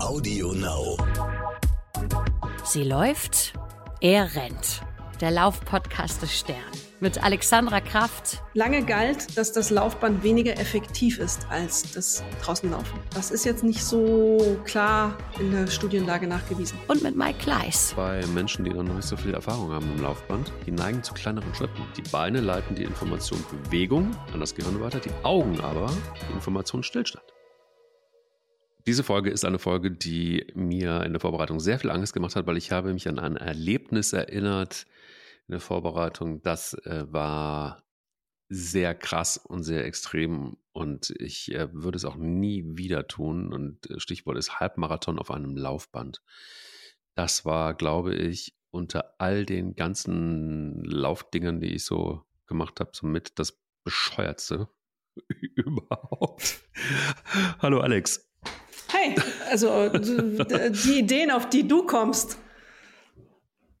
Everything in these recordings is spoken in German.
Audio Now. Sie läuft, er rennt. Der Laufpodcast des Stern mit Alexandra Kraft. Lange galt, dass das Laufband weniger effektiv ist als das Draußenlaufen. Das ist jetzt nicht so klar in der Studienlage nachgewiesen. Und mit Mike Kleiss. Bei Menschen, die noch nicht so viel Erfahrung haben im Laufband, die neigen zu kleineren Schritten. Die Beine leiten die Information Bewegung an das Gehirn weiter, die Augen aber die Information Stillstand. Diese Folge ist eine Folge, die mir in der Vorbereitung sehr viel Angst gemacht hat, weil ich habe mich an ein Erlebnis erinnert in der Vorbereitung. Das äh, war sehr krass und sehr extrem und ich äh, würde es auch nie wieder tun. Und äh, Stichwort ist Halbmarathon auf einem Laufband. Das war, glaube ich, unter all den ganzen Laufdingern, die ich so gemacht habe, somit das bescheuertste überhaupt. Hallo Alex. Hey, also die Ideen, auf die du kommst.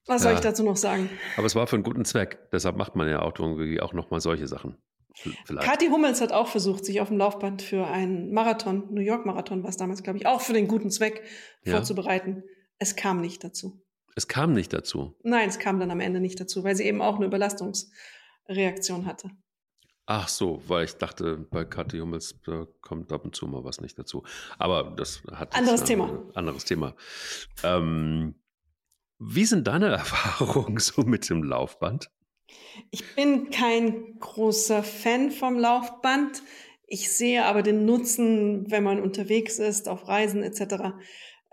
Was soll ja. ich dazu noch sagen? Aber es war für einen guten Zweck. Deshalb macht man ja auch irgendwie auch nochmal solche Sachen. Vielleicht. Kathi Hummels hat auch versucht, sich auf dem Laufband für einen Marathon, New York Marathon war es damals, glaube ich, auch für den guten Zweck ja. vorzubereiten. Es kam nicht dazu. Es kam nicht dazu. Nein, es kam dann am Ende nicht dazu, weil sie eben auch eine Überlastungsreaktion hatte. Ach so, weil ich dachte, bei Kathi Hummels kommt ab und zu mal was nicht dazu. Aber das hat anderes Thema. Anderes Thema. Ähm, wie sind deine Erfahrungen so mit dem Laufband? Ich bin kein großer Fan vom Laufband. Ich sehe aber den Nutzen, wenn man unterwegs ist, auf Reisen etc.,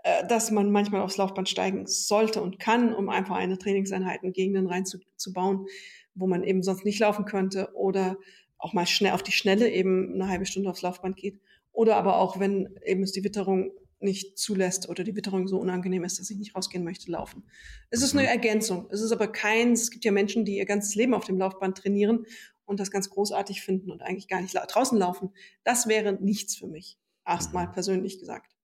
äh, dass man manchmal aufs Laufband steigen sollte und kann, um einfach eine Trainingseinheit in Gegenden reinzubauen, wo man eben sonst nicht laufen könnte oder auch mal schnell auf die Schnelle eben eine halbe Stunde aufs Laufband geht. Oder aber auch, wenn eben es die Witterung nicht zulässt oder die Witterung so unangenehm ist, dass ich nicht rausgehen möchte, laufen. Es ist eine mhm. Ergänzung. Es ist aber kein, es gibt ja Menschen, die ihr ganzes Leben auf dem Laufband trainieren und das ganz großartig finden und eigentlich gar nicht draußen laufen. Das wäre nichts für mich. Erstmal mhm. persönlich gesagt.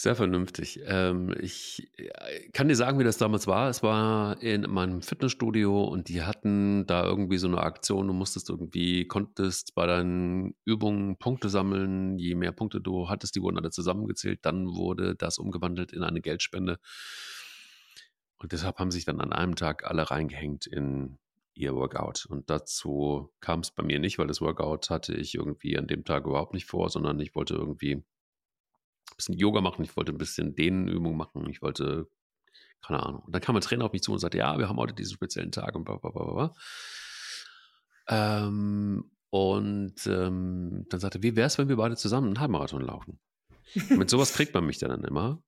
Sehr vernünftig. Ähm, ich äh, kann dir sagen, wie das damals war. Es war in meinem Fitnessstudio und die hatten da irgendwie so eine Aktion. Du musstest irgendwie, konntest bei deinen Übungen Punkte sammeln. Je mehr Punkte du hattest, die wurden alle zusammengezählt. Dann wurde das umgewandelt in eine Geldspende. Und deshalb haben sich dann an einem Tag alle reingehängt in ihr Workout. Und dazu kam es bei mir nicht, weil das Workout hatte ich irgendwie an dem Tag überhaupt nicht vor, sondern ich wollte irgendwie bisschen Yoga machen, ich wollte ein bisschen Dehnenübung machen, ich wollte, keine Ahnung. Und dann kam ein Trainer auf mich zu und sagte, ja, wir haben heute diesen speziellen Tag und bla bla bla bla. Ähm, und ähm, dann sagte, wie wäre es, wenn wir beide zusammen einen Halbmarathon laufen? Und mit sowas kriegt man mich dann immer,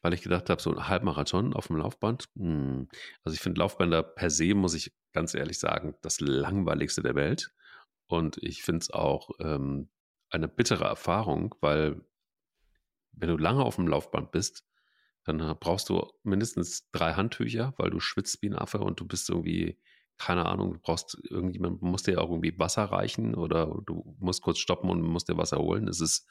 weil ich gedacht habe, so ein Halbmarathon auf dem Laufband. Hm. Also ich finde Laufbänder per se, muss ich ganz ehrlich sagen, das langweiligste der Welt. Und ich finde es auch ähm, eine bittere Erfahrung, weil wenn du lange auf dem Laufband bist, dann brauchst du mindestens drei Handtücher, weil du schwitzt wie ein Affe und du bist irgendwie, keine Ahnung, du brauchst irgendjemand, muss dir auch irgendwie Wasser reichen oder du musst kurz stoppen und musst dir Wasser holen. Es ist,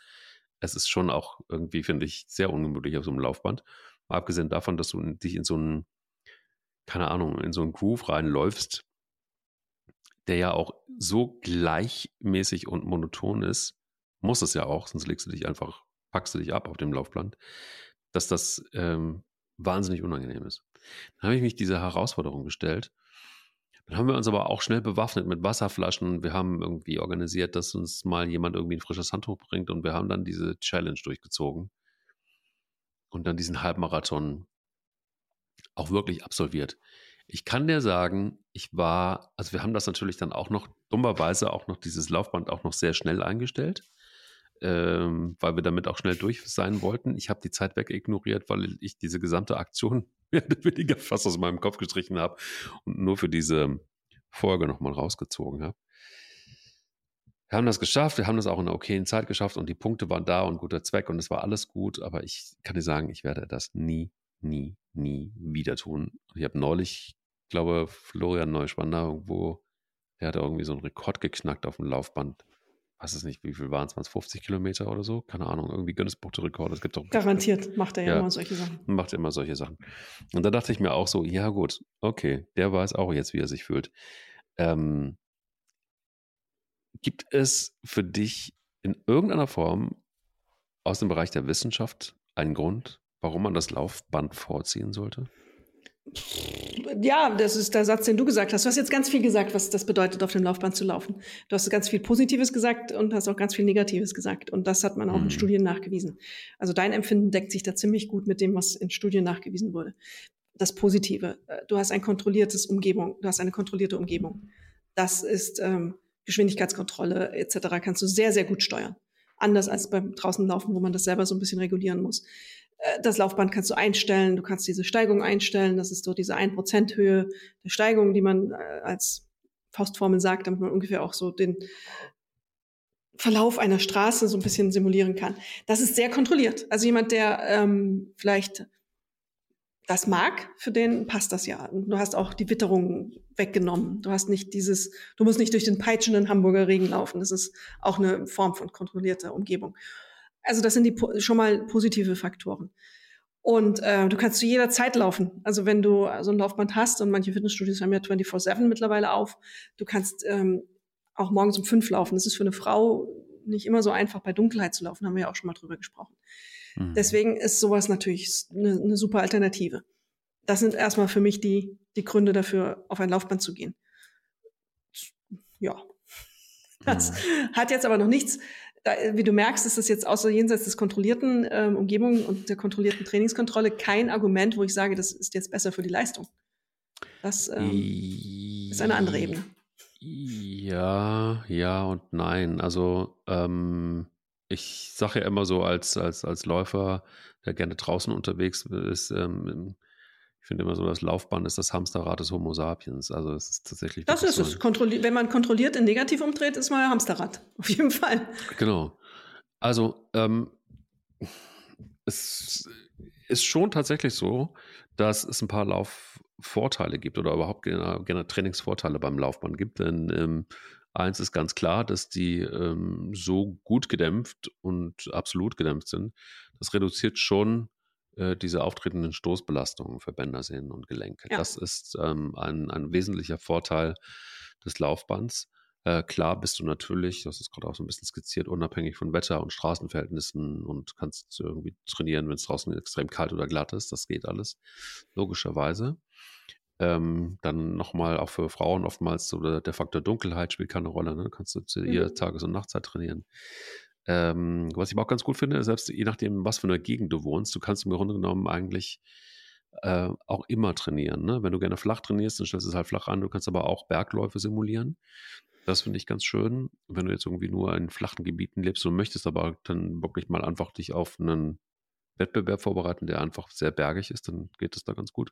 es ist schon auch irgendwie, finde ich, sehr ungemütlich auf so einem Laufband. Mal abgesehen davon, dass du dich in so einen, keine Ahnung, in so einen Groove reinläufst, der ja auch so gleichmäßig und monoton ist, muss es ja auch, sonst legst du dich einfach packst du dich ab auf dem Laufband, dass das ähm, wahnsinnig unangenehm ist. Dann habe ich mich dieser Herausforderung gestellt. Dann haben wir uns aber auch schnell bewaffnet mit Wasserflaschen. Wir haben irgendwie organisiert, dass uns mal jemand irgendwie ein frisches Handtuch bringt und wir haben dann diese Challenge durchgezogen und dann diesen Halbmarathon auch wirklich absolviert. Ich kann dir sagen, ich war, also wir haben das natürlich dann auch noch dummerweise auch noch dieses Laufband auch noch sehr schnell eingestellt ähm, weil wir damit auch schnell durch sein wollten. Ich habe die Zeit weg ignoriert, weil ich diese gesamte Aktion weniger fast aus meinem Kopf gestrichen habe und nur für diese Folge nochmal rausgezogen habe. Wir haben das geschafft, wir haben das auch in einer okayen Zeit geschafft und die Punkte waren da und guter Zweck und es war alles gut, aber ich kann dir sagen, ich werde das nie, nie, nie wieder tun. Ich habe neulich, glaube Florian Neuspanner irgendwo, der hat irgendwie so einen Rekord geknackt auf dem Laufband weiß es nicht, wie viel waren es, 50 Kilometer oder so? Keine Ahnung, irgendwie Guinness Buch der Rekorde. Es gibt doch Garantiert macht er ja, ja, immer solche Sachen. Macht immer solche Sachen. Und da dachte ich mir auch so, ja gut, okay, der weiß auch jetzt, wie er sich fühlt. Ähm, gibt es für dich in irgendeiner Form aus dem Bereich der Wissenschaft einen Grund, warum man das Laufband vorziehen sollte? Ja, das ist der Satz, den du gesagt hast. Du hast jetzt ganz viel gesagt, was das bedeutet, auf dem Laufband zu laufen. Du hast ganz viel Positives gesagt und hast auch ganz viel Negatives gesagt. Und das hat man auch mhm. in Studien nachgewiesen. Also dein Empfinden deckt sich da ziemlich gut mit dem, was in Studien nachgewiesen wurde. Das Positive. Äh, du hast ein kontrolliertes Umgebung. Du hast eine kontrollierte Umgebung. Das ist ähm, Geschwindigkeitskontrolle etc. Kannst du sehr, sehr gut steuern. Anders als beim draußen laufen, wo man das selber so ein bisschen regulieren muss. Äh, das Laufband kannst du einstellen, du kannst diese Steigung einstellen, das ist so diese 1% Höhe der Steigung, die man äh, als Faustformel sagt, damit man ungefähr auch so den Verlauf einer Straße so ein bisschen simulieren kann. Das ist sehr kontrolliert. Also jemand, der ähm, vielleicht das mag, für den passt das ja. Du hast auch die Witterung weggenommen. Du hast nicht dieses, du musst nicht durch den peitschenden Hamburger Regen laufen. Das ist auch eine Form von kontrollierter Umgebung. Also das sind die schon mal positive Faktoren. Und äh, du kannst zu jeder Zeit laufen. Also wenn du so ein Laufband hast und manche Fitnessstudios haben ja 24-7 mittlerweile auf, du kannst ähm, auch morgens um fünf laufen. Das ist für eine Frau nicht immer so einfach, bei Dunkelheit zu laufen, haben wir ja auch schon mal drüber gesprochen. Mhm. Deswegen ist sowas natürlich eine, eine super Alternative. Das sind erstmal für mich die, die Gründe dafür, auf ein Laufband zu gehen. Ja. Das mhm. hat jetzt aber noch nichts da, wie du merkst, ist das jetzt außer jenseits des kontrollierten ähm, Umgebung und der kontrollierten Trainingskontrolle kein Argument, wo ich sage, das ist jetzt besser für die Leistung. Das ähm, ist eine andere Ebene. Ja, ja und nein. Also ähm, ich sage ja immer so als, als, als Läufer, der gerne draußen unterwegs ist, ähm, ich finde immer so, das Laufband ist das Hamsterrad des Homo sapiens. Also es ist tatsächlich. Das ist es. Kontrolli wenn man kontrolliert in negativ umdreht, ist man ein Hamsterrad. Auf jeden Fall. Genau. Also ähm, es ist schon tatsächlich so, dass es ein paar Laufvorteile gibt oder überhaupt gerne Trainingsvorteile beim Laufband gibt. Denn ähm, eins ist ganz klar, dass die ähm, so gut gedämpft und absolut gedämpft sind. Das reduziert schon äh, diese auftretenden Stoßbelastungen für Bändersehnen und Gelenke. Ja. Das ist ähm, ein, ein wesentlicher Vorteil des Laufbands. Äh, klar bist du natürlich, das ist gerade auch so ein bisschen skizziert, unabhängig von Wetter und Straßenverhältnissen und kannst irgendwie trainieren, wenn es draußen extrem kalt oder glatt ist. Das geht alles, logischerweise. Ähm, dann nochmal auch für Frauen oftmals so der, der Faktor Dunkelheit spielt keine Rolle. Ne? Kannst du zu mhm. jeder Tages- und Nachtzeit trainieren. Ähm, was ich auch ganz gut finde, selbst je nachdem, was für eine Gegend du wohnst, du kannst im Grunde genommen eigentlich äh, auch immer trainieren. Ne? Wenn du gerne flach trainierst, dann stellst du es halt flach an. Du kannst aber auch Bergläufe simulieren. Das finde ich ganz schön. Wenn du jetzt irgendwie nur in flachen Gebieten lebst und möchtest aber dann wirklich mal einfach dich auf einen Wettbewerb vorbereiten, der einfach sehr bergig ist, dann geht es da ganz gut.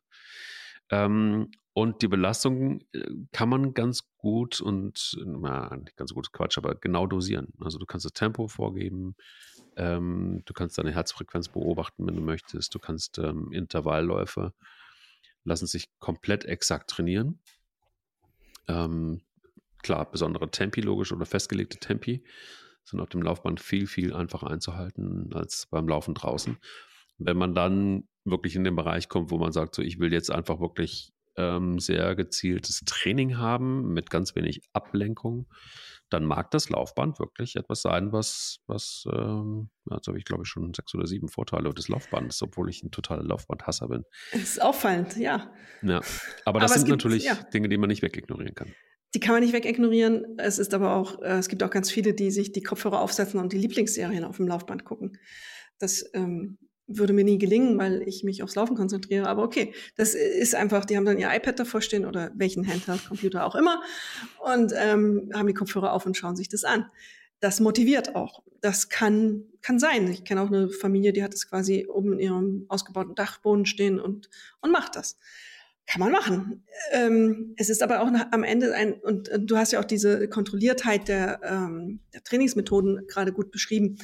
Ähm, und die Belastung äh, kann man ganz gut und, na, nicht ganz gut Quatsch, aber genau dosieren. Also du kannst das Tempo vorgeben, ähm, du kannst deine Herzfrequenz beobachten, wenn du möchtest, du kannst ähm, Intervallläufe lassen sich komplett exakt trainieren. Ähm, klar, besondere Tempi logisch oder festgelegte Tempi sind auf dem Laufband viel, viel einfacher einzuhalten als beim Laufen draußen. Wenn man dann wirklich in den Bereich kommt, wo man sagt, so ich will jetzt einfach wirklich ähm, sehr gezieltes Training haben mit ganz wenig Ablenkung, dann mag das Laufband wirklich etwas sein, was, was ähm, jetzt habe ich glaube ich schon sechs oder sieben Vorteile des Laufbandes, obwohl ich ein totaler Laufbandhasser bin. Das ist auffallend, ja. Ja, aber das aber sind gibt, natürlich ja. Dinge, die man nicht wegignorieren kann. Die kann man nicht wegignorieren. Es ist aber auch, äh, es gibt auch ganz viele, die sich die Kopfhörer aufsetzen und die Lieblingsserien auf dem Laufband gucken. Das ähm, würde mir nie gelingen, weil ich mich aufs Laufen konzentriere. Aber okay, das ist einfach, die haben dann ihr iPad davor stehen oder welchen Handheld-Computer auch immer und ähm, haben die Kopfhörer auf und schauen sich das an. Das motiviert auch. Das kann, kann sein. Ich kenne auch eine Familie, die hat es quasi oben in ihrem ausgebauten Dachboden stehen und, und macht das. Kann man machen. Ähm, es ist aber auch am Ende ein, und, und du hast ja auch diese Kontrolliertheit der, ähm, der Trainingsmethoden gerade gut beschrieben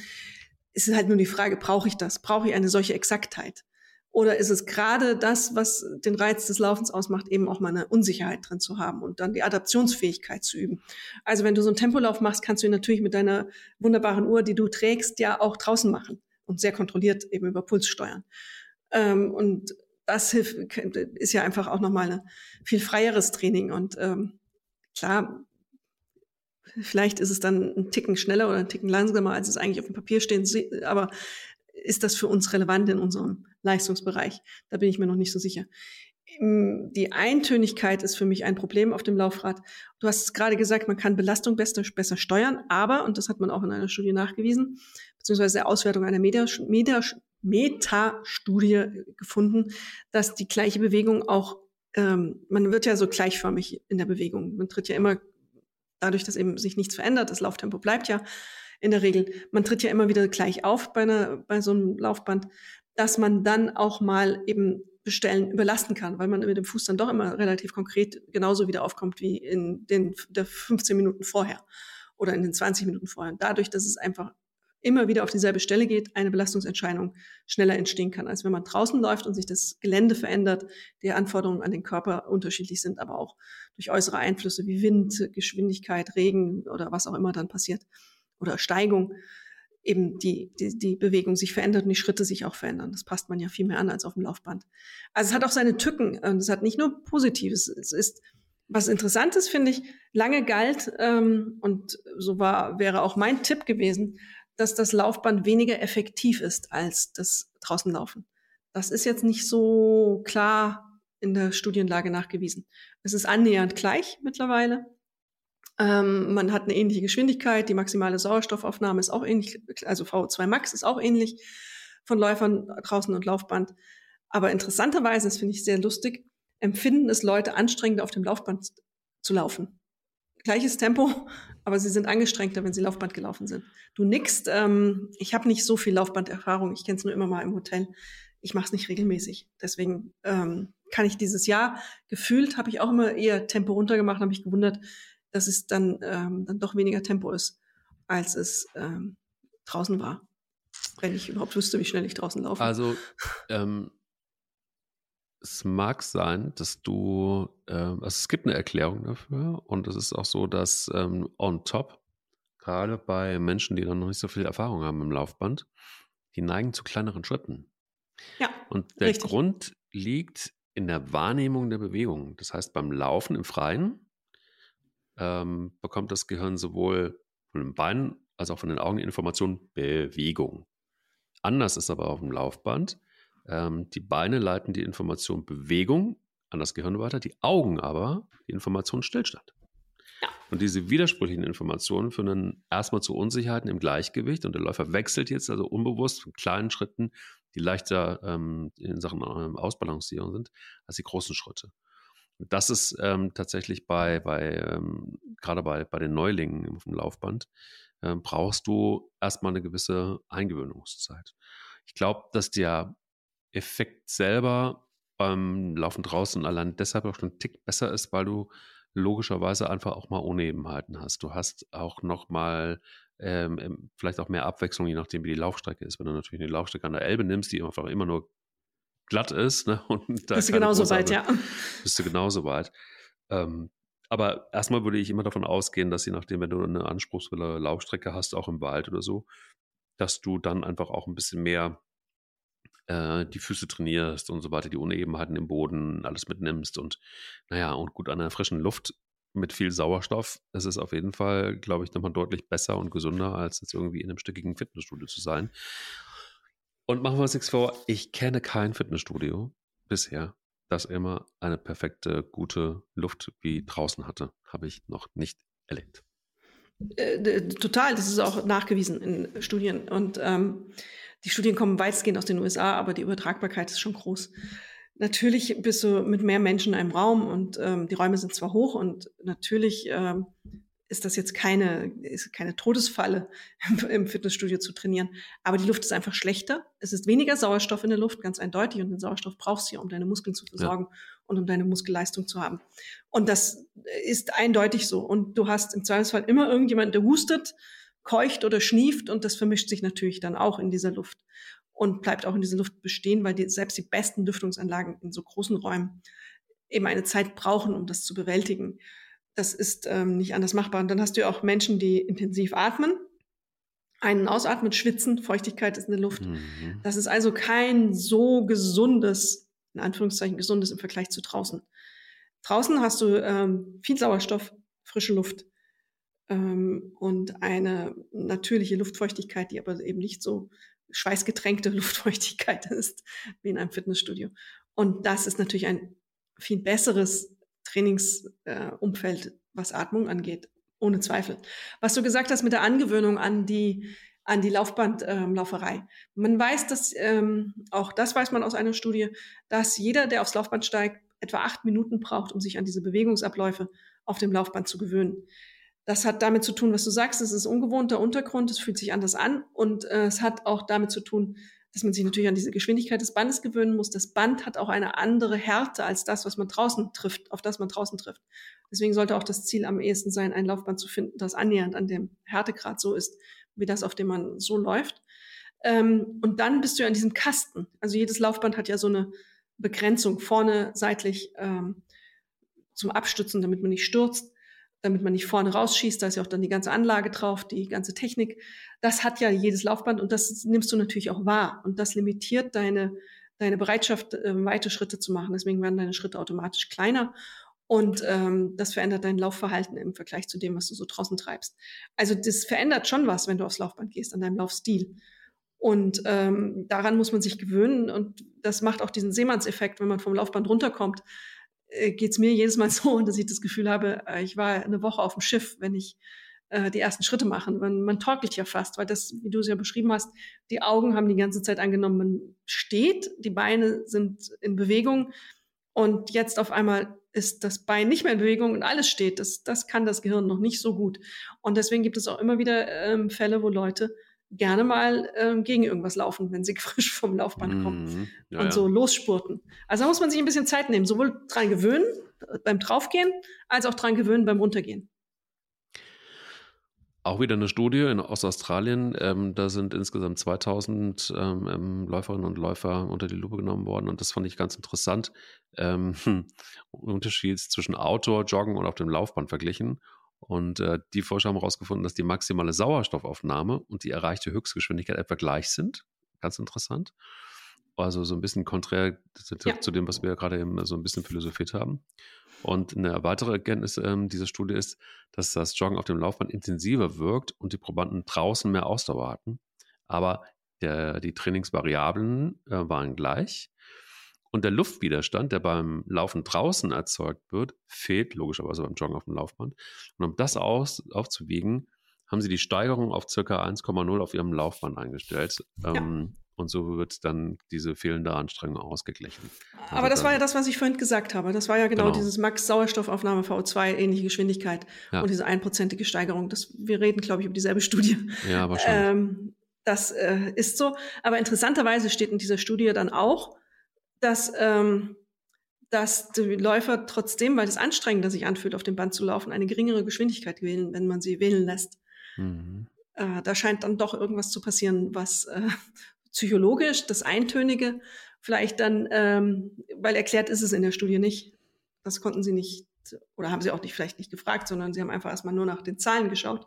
ist es halt nur die Frage, brauche ich das? Brauche ich eine solche Exaktheit? Oder ist es gerade das, was den Reiz des Laufens ausmacht, eben auch mal eine Unsicherheit drin zu haben und dann die Adaptionsfähigkeit zu üben? Also wenn du so einen Tempolauf machst, kannst du ihn natürlich mit deiner wunderbaren Uhr, die du trägst, ja auch draußen machen und sehr kontrolliert eben über Puls steuern. Ähm, und das hilft, ist ja einfach auch nochmal ein viel freieres Training. Und ähm, klar, Vielleicht ist es dann ein Ticken schneller oder ein Ticken langsamer, als es eigentlich auf dem Papier steht. Aber ist das für uns relevant in unserem Leistungsbereich? Da bin ich mir noch nicht so sicher. Die Eintönigkeit ist für mich ein Problem auf dem Laufrad. Du hast es gerade gesagt, man kann Belastung besser, besser steuern, aber, und das hat man auch in einer Studie nachgewiesen, beziehungsweise der Auswertung einer Meta, Meta, Meta-Studie gefunden, dass die gleiche Bewegung auch, ähm, man wird ja so gleichförmig in der Bewegung. Man tritt ja immer dadurch, dass eben sich nichts verändert, das Lauftempo bleibt ja in der Regel, man tritt ja immer wieder gleich auf bei, einer, bei so einem Laufband, dass man dann auch mal eben Bestellen überlasten kann, weil man mit dem Fuß dann doch immer relativ konkret genauso wieder aufkommt wie in den der 15 Minuten vorher oder in den 20 Minuten vorher. Dadurch, dass es einfach immer wieder auf dieselbe Stelle geht, eine Belastungsentscheidung schneller entstehen kann, als wenn man draußen läuft und sich das Gelände verändert, die Anforderungen an den Körper unterschiedlich sind, aber auch durch äußere Einflüsse wie Wind, Geschwindigkeit, Regen oder was auch immer dann passiert oder Steigung eben die, die, die Bewegung sich verändert und die Schritte sich auch verändern. Das passt man ja viel mehr an als auf dem Laufband. Also es hat auch seine Tücken und es hat nicht nur Positives. Es ist was Interessantes, finde ich, lange galt, ähm, und so war, wäre auch mein Tipp gewesen, dass das Laufband weniger effektiv ist als das Draußenlaufen. Das ist jetzt nicht so klar in der Studienlage nachgewiesen. Es ist annähernd gleich mittlerweile. Ähm, man hat eine ähnliche Geschwindigkeit, die maximale Sauerstoffaufnahme ist auch ähnlich, also VO2 Max ist auch ähnlich von Läufern draußen und Laufband. Aber interessanterweise, das finde ich sehr lustig, empfinden es Leute anstrengender auf dem Laufband zu laufen gleiches Tempo, aber sie sind angestrengter, wenn sie Laufband gelaufen sind. Du nickst. Ähm, ich habe nicht so viel Laufbanderfahrung. Ich kenne es nur immer mal im Hotel. Ich mache es nicht regelmäßig. Deswegen ähm, kann ich dieses Jahr gefühlt habe ich auch immer eher Tempo runtergemacht, habe ich gewundert, dass es dann ähm, dann doch weniger Tempo ist, als es ähm, draußen war. Wenn ich überhaupt wüsste, wie schnell ich draußen laufe. Also ähm, es mag sein, dass du, äh, also es gibt eine Erklärung dafür und es ist auch so, dass ähm, on top, gerade bei Menschen, die dann noch nicht so viel Erfahrung haben im Laufband, die neigen zu kleineren Schritten. Ja. Und der richtig. Grund liegt in der Wahrnehmung der Bewegung. Das heißt, beim Laufen im Freien ähm, bekommt das Gehirn sowohl von den Beinen als auch von den Augen die Information Bewegung. Anders ist aber auf dem Laufband ähm, die Beine leiten die Information Bewegung an das Gehirn weiter, die Augen aber die Information Stillstand. Ja. Und diese widersprüchlichen Informationen führen dann erstmal zu Unsicherheiten im Gleichgewicht und der Läufer wechselt jetzt also unbewusst von kleinen Schritten, die leichter ähm, in Sachen ähm, Ausbalancierung sind, als die großen Schritte. Und das ist ähm, tatsächlich bei, bei ähm, gerade bei, bei den Neulingen auf dem Laufband, äh, brauchst du erstmal eine gewisse Eingewöhnungszeit. Ich glaube, dass der Effekt selber beim Laufen draußen allein deshalb auch schon einen Tick besser ist, weil du logischerweise einfach auch mal Unebenheiten hast. Du hast auch noch mal ähm, vielleicht auch mehr Abwechslung, je nachdem, wie die Laufstrecke ist. Wenn du natürlich eine Laufstrecke an der Elbe nimmst, die einfach immer nur glatt ist, ne? Und da bist du genauso weit, ja. Bist du genauso weit. Ähm, aber erstmal würde ich immer davon ausgehen, dass je nachdem, wenn du eine anspruchsvolle Laufstrecke hast, auch im Wald oder so, dass du dann einfach auch ein bisschen mehr äh, die Füße trainierst und so weiter, die Unebenheiten im Boden, alles mitnimmst und naja, und gut an der frischen Luft mit viel Sauerstoff, das ist auf jeden Fall, glaube ich, nochmal deutlich besser und gesünder, als jetzt irgendwie in einem stückigen Fitnessstudio zu sein. Und machen wir uns nichts vor, ich kenne kein Fitnessstudio bisher, das immer eine perfekte, gute Luft wie draußen hatte. Habe ich noch nicht erlebt. Äh, total, das ist auch nachgewiesen in Studien. Und ähm, die Studien kommen weitestgehend aus den USA, aber die Übertragbarkeit ist schon groß. Natürlich bist du mit mehr Menschen in einem Raum und ähm, die Räume sind zwar hoch und natürlich ähm, ist das jetzt keine, ist keine Todesfalle im Fitnessstudio zu trainieren. Aber die Luft ist einfach schlechter. Es ist weniger Sauerstoff in der Luft, ganz eindeutig. Und den Sauerstoff brauchst du ja, um deine Muskeln zu versorgen ja. Und um deine Muskelleistung zu haben. Und das ist eindeutig so. Und du hast im Zweifelsfall immer irgendjemanden, der hustet keucht oder schnieft und das vermischt sich natürlich dann auch in dieser Luft und bleibt auch in dieser Luft bestehen, weil die, selbst die besten Lüftungsanlagen in so großen Räumen eben eine Zeit brauchen, um das zu bewältigen. Das ist ähm, nicht anders machbar. Und dann hast du ja auch Menschen, die intensiv atmen, einen ausatmen, schwitzen, Feuchtigkeit ist in der Luft. Mhm. Das ist also kein so gesundes, in Anführungszeichen gesundes im Vergleich zu draußen. Draußen hast du ähm, viel Sauerstoff, frische Luft, ähm, und eine natürliche Luftfeuchtigkeit, die aber eben nicht so schweißgetränkte Luftfeuchtigkeit ist wie in einem Fitnessstudio. Und das ist natürlich ein viel besseres Trainingsumfeld, äh, was Atmung angeht, ohne Zweifel. Was du gesagt hast mit der Angewöhnung an die an die Laufbandlauferei. Ähm, man weiß, dass ähm, auch das weiß man aus einer Studie, dass jeder, der aufs Laufband steigt, etwa acht Minuten braucht, um sich an diese Bewegungsabläufe auf dem Laufband zu gewöhnen. Das hat damit zu tun, was du sagst, es ist ungewohnter Untergrund, es fühlt sich anders an und äh, es hat auch damit zu tun, dass man sich natürlich an diese Geschwindigkeit des Bandes gewöhnen muss. Das Band hat auch eine andere Härte als das, was man draußen trifft, auf das man draußen trifft. Deswegen sollte auch das Ziel am ehesten sein, ein Laufband zu finden, das annähernd an dem Härtegrad so ist, wie das, auf dem man so läuft. Ähm, und dann bist du ja an diesem Kasten. Also jedes Laufband hat ja so eine Begrenzung vorne seitlich ähm, zum Abstützen, damit man nicht stürzt damit man nicht vorne rausschießt. Da ist ja auch dann die ganze Anlage drauf, die ganze Technik. Das hat ja jedes Laufband und das nimmst du natürlich auch wahr. Und das limitiert deine, deine Bereitschaft, äh, weite Schritte zu machen. Deswegen werden deine Schritte automatisch kleiner. Und ähm, das verändert dein Laufverhalten im Vergleich zu dem, was du so draußen treibst. Also das verändert schon was, wenn du aufs Laufband gehst, an deinem Laufstil. Und ähm, daran muss man sich gewöhnen. Und das macht auch diesen Seemannseffekt, wenn man vom Laufband runterkommt äh, geht es mir jedes Mal so, dass ich das Gefühl habe, äh, ich war eine Woche auf dem Schiff, wenn ich äh, die ersten Schritte mache. Man, man torkelt ja fast, weil das, wie du es ja beschrieben hast, die Augen haben die ganze Zeit angenommen, man steht, die Beine sind in Bewegung und jetzt auf einmal ist das Bein nicht mehr in Bewegung und alles steht. Das, das kann das Gehirn noch nicht so gut. Und deswegen gibt es auch immer wieder ähm, Fälle, wo Leute gerne mal ähm, gegen irgendwas laufen, wenn sie frisch vom Laufband kommen mhm. ja, und so losspurten. Also da muss man sich ein bisschen Zeit nehmen, sowohl dran gewöhnen beim Draufgehen, als auch dran gewöhnen beim Runtergehen. Auch wieder eine Studie in Ostaustralien. Ähm, da sind insgesamt 2000 ähm, ähm, Läuferinnen und Läufer unter die Lupe genommen worden. Und das fand ich ganz interessant. Ähm, Unterschied zwischen Outdoor, Joggen und auf dem Laufband verglichen. Und äh, die Forscher haben herausgefunden, dass die maximale Sauerstoffaufnahme und die erreichte Höchstgeschwindigkeit etwa gleich sind. Ganz interessant. Also so ein bisschen konträr zu, ja. zu dem, was wir gerade eben so ein bisschen philosophiert haben. Und eine weitere Erkenntnis ähm, dieser Studie ist, dass das Joggen auf dem Laufband intensiver wirkt und die Probanden draußen mehr Ausdauer hatten. Aber der, die Trainingsvariablen äh, waren gleich. Und der Luftwiderstand, der beim Laufen draußen erzeugt wird, fehlt logischerweise beim Joggen auf dem Laufband. Und um das aus, aufzuwiegen, haben sie die Steigerung auf circa 1,0 auf ihrem Laufband eingestellt. Ja. Ähm, und so wird dann diese fehlende Anstrengung ausgeglichen. Also Aber das war ja das, was ich vorhin gesagt habe. Das war ja genau, genau. dieses Max-Sauerstoffaufnahme VO2, ähnliche Geschwindigkeit ja. und diese einprozentige Steigerung. Das, wir reden, glaube ich, über dieselbe Studie. Ja, wahrscheinlich. Ähm, das äh, ist so. Aber interessanterweise steht in dieser Studie dann auch, dass, ähm, dass die Läufer trotzdem, weil es anstrengender sich anfühlt, auf dem Band zu laufen, eine geringere Geschwindigkeit wählen, wenn man sie wählen lässt. Mhm. Äh, da scheint dann doch irgendwas zu passieren, was äh, psychologisch, das Eintönige, vielleicht dann, ähm, weil erklärt ist es in der Studie nicht. Das konnten sie nicht, oder haben sie auch nicht vielleicht nicht gefragt, sondern sie haben einfach erstmal nur nach den Zahlen geschaut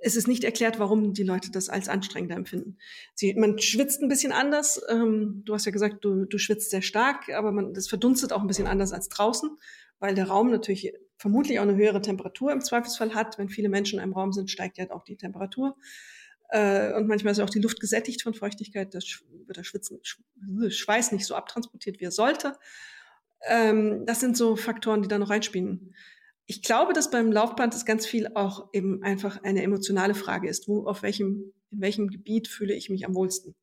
es ist nicht erklärt, warum die Leute das als anstrengender empfinden. Sie, man schwitzt ein bisschen anders. Ähm, du hast ja gesagt, du, du schwitzt sehr stark, aber man, das verdunstet auch ein bisschen anders als draußen, weil der Raum natürlich vermutlich auch eine höhere Temperatur im Zweifelsfall hat. Wenn viele Menschen in einem Raum sind, steigt ja auch die Temperatur. Äh, und manchmal ist auch die Luft gesättigt von Feuchtigkeit. Das wird der Schwitzen, Schweiß nicht so abtransportiert, wie er sollte. Ähm, das sind so Faktoren, die da noch reinspielen ich glaube, dass beim Laufband es ganz viel auch eben einfach eine emotionale Frage ist. Wo, auf welchem, in welchem Gebiet fühle ich mich am wohlsten?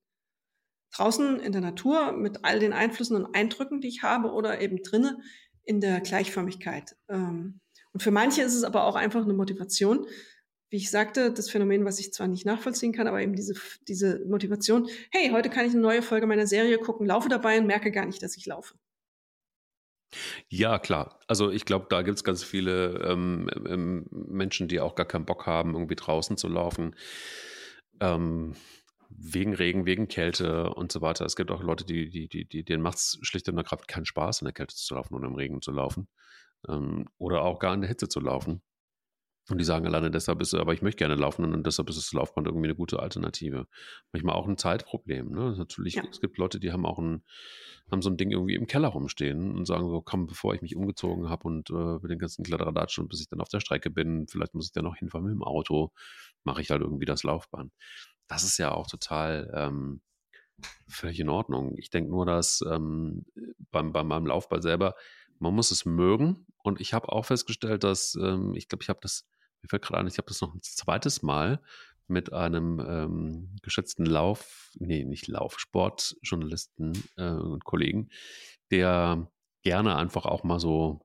Draußen in der Natur mit all den Einflüssen und Eindrücken, die ich habe, oder eben drinnen in der Gleichförmigkeit. Ähm, und für manche ist es aber auch einfach eine Motivation. Wie ich sagte, das Phänomen, was ich zwar nicht nachvollziehen kann, aber eben diese, diese Motivation, hey, heute kann ich eine neue Folge meiner Serie gucken, laufe dabei und merke gar nicht, dass ich laufe. Ja, klar. Also ich glaube, da gibt es ganz viele ähm, ähm, Menschen, die auch gar keinen Bock haben, irgendwie draußen zu laufen. Ähm, wegen Regen, wegen Kälte und so weiter. Es gibt auch Leute, die, die, die, die denen macht es schlicht und ergreifend keinen Spaß, in der Kälte zu laufen oder im Regen zu laufen. Ähm, oder auch gar in der Hitze zu laufen. Und die sagen alleine deshalb ist, aber ich möchte gerne laufen und deshalb ist das Laufband irgendwie eine gute Alternative. Manchmal auch ein Zeitproblem. Ne? Natürlich, ja. es gibt Leute, die haben auch ein, haben so ein Ding irgendwie im Keller rumstehen und sagen so, komm, bevor ich mich umgezogen habe und äh, mit den ganzen Kladderadatschen und bis ich dann auf der Strecke bin, vielleicht muss ich dann noch hinfahren mit dem Auto, mache ich halt irgendwie das Laufband. Das ist ja auch total ähm, völlig in Ordnung. Ich denke nur, dass ähm, beim, beim, beim Laufball selber, man muss es mögen. Und ich habe auch festgestellt, dass, ähm, ich glaube, ich habe das mir fällt gerade an, ich habe das noch ein zweites Mal mit einem ähm, geschätzten Lauf, nee, nicht Lauf, Sportjournalisten äh, und Kollegen, der gerne einfach auch mal so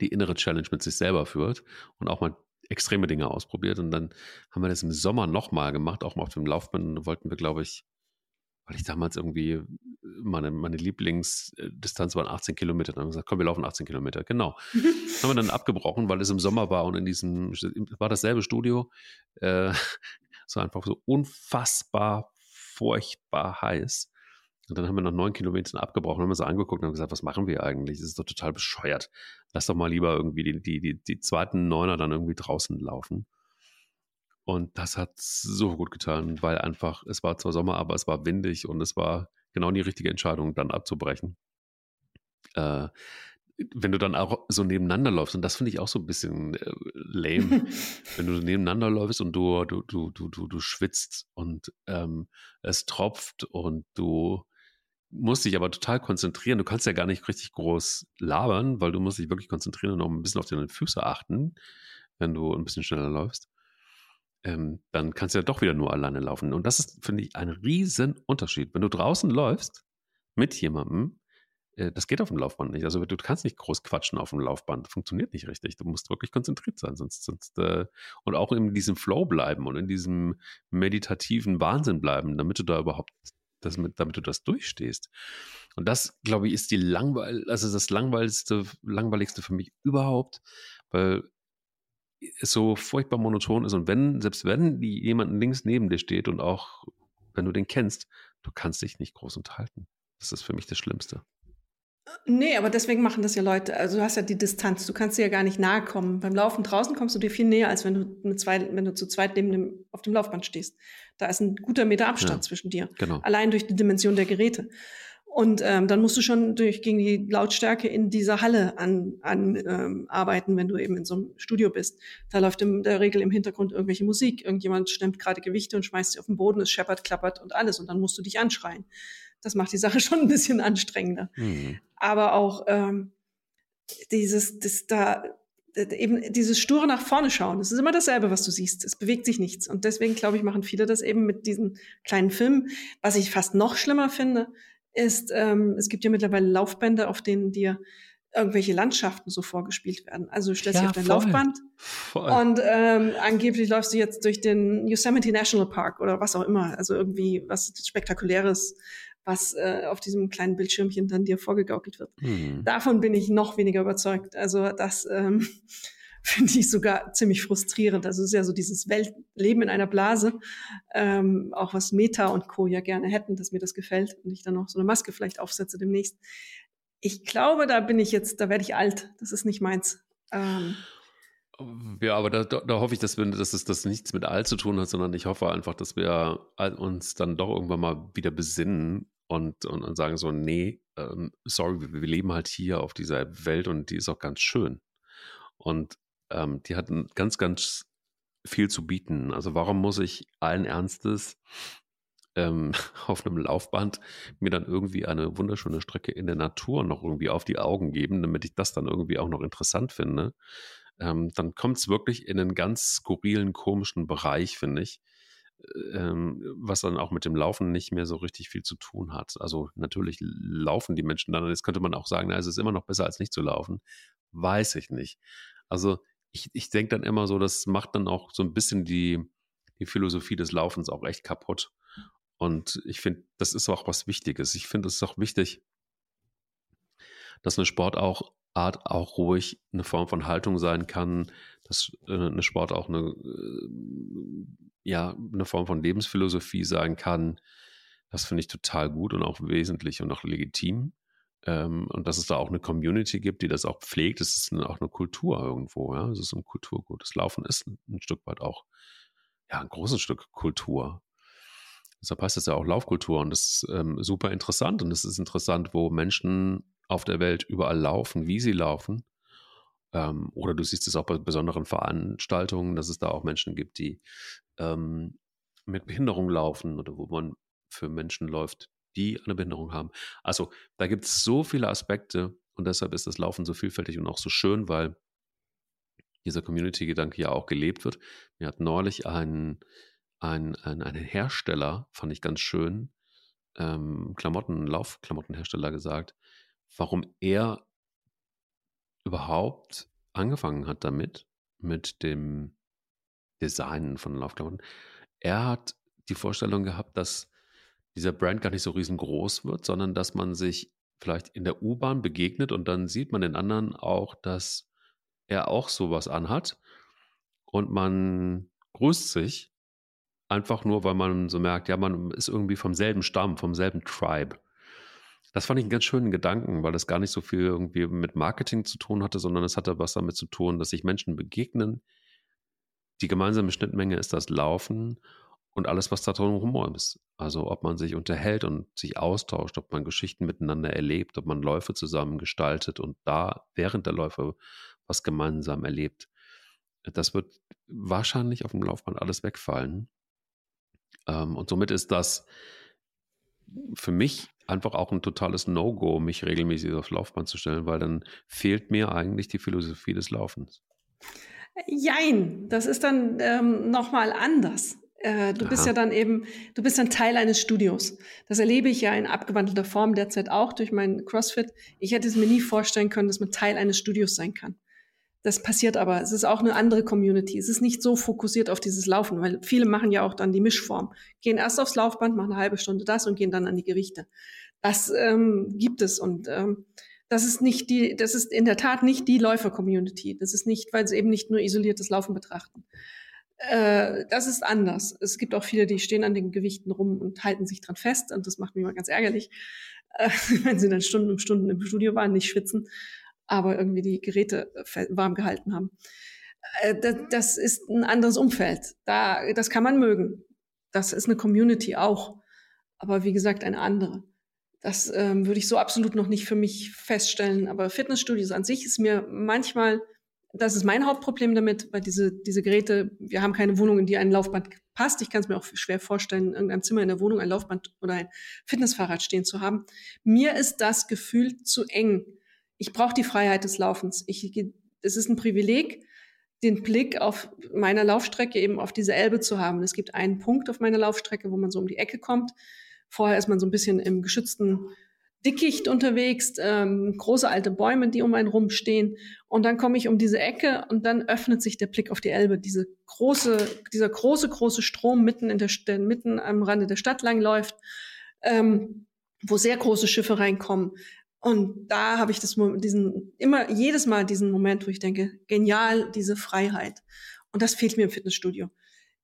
die innere Challenge mit sich selber führt und auch mal extreme Dinge ausprobiert. Und dann haben wir das im Sommer nochmal gemacht, auch mal auf dem Laufband. Wollten wir, glaube ich, weil ich damals irgendwie meine, meine Lieblingsdistanz waren 18 Kilometer. Dann haben wir gesagt, komm, wir laufen 18 Kilometer. Genau. haben wir dann abgebrochen, weil es im Sommer war und in diesem, war dasselbe Studio. Äh, war einfach so unfassbar furchtbar heiß. Und dann haben wir nach neun Kilometern abgebrochen, haben wir so angeguckt und haben gesagt, was machen wir eigentlich? Das ist doch total bescheuert. Lass doch mal lieber irgendwie die, die, die, die zweiten Neuner dann irgendwie draußen laufen. Und das hat so gut getan, weil einfach, es war zwar Sommer, aber es war windig und es war genau die richtige Entscheidung, dann abzubrechen. Äh, wenn du dann auch so nebeneinander läufst, und das finde ich auch so ein bisschen äh, lame, wenn du nebeneinander läufst und du, du, du, du, du, du schwitzt und ähm, es tropft und du musst dich aber total konzentrieren. Du kannst ja gar nicht richtig groß labern, weil du musst dich wirklich konzentrieren und auch ein bisschen auf deine Füße achten, wenn du ein bisschen schneller läufst ähm, dann kannst du ja doch wieder nur alleine laufen. Und das ist, finde ich, ein riesen Unterschied. Wenn du draußen läufst mit jemandem, äh, das geht auf dem Laufband nicht. Also du kannst nicht groß quatschen auf dem Laufband. Funktioniert nicht richtig. Du musst wirklich konzentriert sein, sonst, sonst äh, und auch in diesem Flow bleiben und in diesem meditativen Wahnsinn bleiben, damit du da überhaupt das mit, damit du das durchstehst. Und das, glaube ich, ist die langweil, also das langweiligste, langweiligste für mich überhaupt, weil so furchtbar monoton ist und wenn, selbst wenn die jemanden links neben dir steht und auch wenn du den kennst, du kannst dich nicht groß unterhalten. Das ist für mich das Schlimmste. Nee, aber deswegen machen das ja Leute. Also du hast ja die Distanz, du kannst dir ja gar nicht nahe kommen. Beim Laufen draußen kommst du dir viel näher, als wenn du, mit zwei, wenn du zu zweit neben dem, auf dem Laufband stehst. Da ist ein guter Meter Abstand ja, zwischen dir. Genau. Allein durch die Dimension der Geräte. Und ähm, dann musst du schon durch gegen die Lautstärke in dieser Halle an, an ähm, arbeiten, wenn du eben in so einem Studio bist. Da läuft in der Regel im Hintergrund irgendwelche Musik. Irgendjemand stemmt gerade Gewichte und schmeißt sie auf den Boden, es scheppert, klappert und alles. Und dann musst du dich anschreien. Das macht die Sache schon ein bisschen anstrengender. Mhm. Aber auch ähm, dieses, das da eben dieses sture nach vorne schauen. Das ist immer dasselbe, was du siehst. Es bewegt sich nichts. Und deswegen, glaube ich, machen viele das eben mit diesen kleinen Filmen. Was ich fast noch schlimmer finde, ist, ähm, es gibt ja mittlerweile Laufbänder, auf denen dir irgendwelche Landschaften so vorgespielt werden. Also du stellst ja, dich auf dein voll. Laufband voll. und ähm, angeblich läufst du jetzt durch den Yosemite National Park oder was auch immer. Also irgendwie was Spektakuläres, was äh, auf diesem kleinen Bildschirmchen dann dir vorgegaukelt wird. Hm. Davon bin ich noch weniger überzeugt. Also das ähm, finde ich sogar ziemlich frustrierend. Also es ist ja so dieses Weltleben in einer Blase, ähm, auch was Meta und Co. ja gerne hätten, dass mir das gefällt und ich dann noch so eine Maske vielleicht aufsetze demnächst. Ich glaube, da bin ich jetzt, da werde ich alt. Das ist nicht meins. Ähm, ja, aber da, da, hoffe ich, dass, wir, dass es das nichts mit alt zu tun hat, sondern ich hoffe einfach, dass wir uns dann doch irgendwann mal wieder besinnen und, und, und sagen so, nee, ähm, sorry, wir, wir leben halt hier auf dieser Welt und die ist auch ganz schön. Und ähm, die hatten ganz, ganz viel zu bieten. Also warum muss ich allen Ernstes ähm, auf einem Laufband mir dann irgendwie eine wunderschöne Strecke in der Natur noch irgendwie auf die Augen geben, damit ich das dann irgendwie auch noch interessant finde? Ähm, dann kommt es wirklich in einen ganz skurrilen, komischen Bereich, finde ich. Ähm, was dann auch mit dem Laufen nicht mehr so richtig viel zu tun hat. Also natürlich laufen die Menschen dann. Jetzt könnte man auch sagen, na, es ist immer noch besser als nicht zu laufen. Weiß ich nicht. Also ich, ich denke dann immer so, das macht dann auch so ein bisschen die, die Philosophie des Laufens auch echt kaputt. Und ich finde, das ist auch was Wichtiges. Ich finde, es ist auch wichtig, dass eine Sportart auch ruhig eine Form von Haltung sein kann, dass äh, eine Sport auch eine, äh, ja, eine Form von Lebensphilosophie sein kann. Das finde ich total gut und auch wesentlich und auch legitim. Ähm, und dass es da auch eine Community gibt, die das auch pflegt. Es ist auch eine Kultur irgendwo, ja. Es ist ein Kulturgut. Das Laufen ist ein, ein Stück weit auch, ja, ein großes Stück Kultur. Deshalb heißt es ja auch Laufkultur und das ist ähm, super interessant und es ist interessant, wo Menschen auf der Welt überall laufen, wie sie laufen. Ähm, oder du siehst es auch bei besonderen Veranstaltungen, dass es da auch Menschen gibt, die ähm, mit Behinderung laufen oder wo man für Menschen läuft, die eine Behinderung haben. Also da gibt es so viele Aspekte und deshalb ist das Laufen so vielfältig und auch so schön, weil dieser Community-Gedanke ja auch gelebt wird. Mir hat neulich ein, ein, ein, ein Hersteller, fand ich ganz schön, ähm, Klamotten, Laufklamottenhersteller gesagt, warum er überhaupt angefangen hat damit, mit dem Designen von Laufklamotten. Er hat die Vorstellung gehabt, dass dieser Brand gar nicht so riesengroß wird, sondern dass man sich vielleicht in der U-Bahn begegnet und dann sieht man den anderen auch, dass er auch sowas anhat und man grüßt sich einfach nur, weil man so merkt, ja, man ist irgendwie vom selben Stamm, vom selben Tribe. Das fand ich einen ganz schönen Gedanken, weil das gar nicht so viel irgendwie mit Marketing zu tun hatte, sondern es hatte was damit zu tun, dass sich Menschen begegnen. Die gemeinsame Schnittmenge ist das Laufen und alles, was da drumherum ist. Also ob man sich unterhält und sich austauscht, ob man Geschichten miteinander erlebt, ob man Läufe zusammen gestaltet und da während der Läufe was gemeinsam erlebt. Das wird wahrscheinlich auf dem Laufband alles wegfallen. Ähm, und somit ist das für mich einfach auch ein totales No-Go, mich regelmäßig aufs Laufband zu stellen, weil dann fehlt mir eigentlich die Philosophie des Laufens. Jein, das ist dann ähm, nochmal anders. Äh, du Aha. bist ja dann eben, du bist dann Teil eines Studios. Das erlebe ich ja in abgewandelter Form derzeit auch durch mein CrossFit. Ich hätte es mir nie vorstellen können, dass man Teil eines Studios sein kann. Das passiert aber. Es ist auch eine andere Community. Es ist nicht so fokussiert auf dieses Laufen, weil viele machen ja auch dann die Mischform. Gehen erst aufs Laufband, machen eine halbe Stunde das und gehen dann an die Gewichte. Das ähm, gibt es und ähm, das ist nicht die, das ist in der Tat nicht die Läufer-Community. Das ist nicht, weil sie eben nicht nur isoliertes Laufen betrachten. Äh, das ist anders. Es gibt auch viele, die stehen an den Gewichten rum und halten sich dran fest und das macht mich mal ganz ärgerlich, äh, wenn sie dann Stunden um Stunden im Studio waren, nicht schwitzen aber irgendwie die Geräte warm gehalten haben. Äh, das ist ein anderes Umfeld. Da, das kann man mögen. Das ist eine Community auch. Aber wie gesagt, eine andere. Das ähm, würde ich so absolut noch nicht für mich feststellen. Aber Fitnessstudios an sich ist mir manchmal, das ist mein Hauptproblem damit, weil diese, diese Geräte, wir haben keine Wohnung, in die ein Laufband passt. Ich kann es mir auch schwer vorstellen, in irgendeinem Zimmer in der Wohnung ein Laufband oder ein Fitnessfahrrad stehen zu haben. Mir ist das Gefühl zu eng ich brauche die Freiheit des Laufens. Ich, es ist ein Privileg, den Blick auf meiner Laufstrecke eben auf diese Elbe zu haben. Es gibt einen Punkt auf meiner Laufstrecke, wo man so um die Ecke kommt. Vorher ist man so ein bisschen im geschützten Dickicht unterwegs, ähm, große alte Bäume, die um einen rumstehen. Und dann komme ich um diese Ecke und dann öffnet sich der Blick auf die Elbe. Diese große, dieser große, große Strom mitten in der, mitten am Rande der Stadt langläuft, ähm, wo sehr große Schiffe reinkommen, und da habe ich das, diesen, immer, jedes Mal diesen Moment, wo ich denke, genial, diese Freiheit. Und das fehlt mir im Fitnessstudio.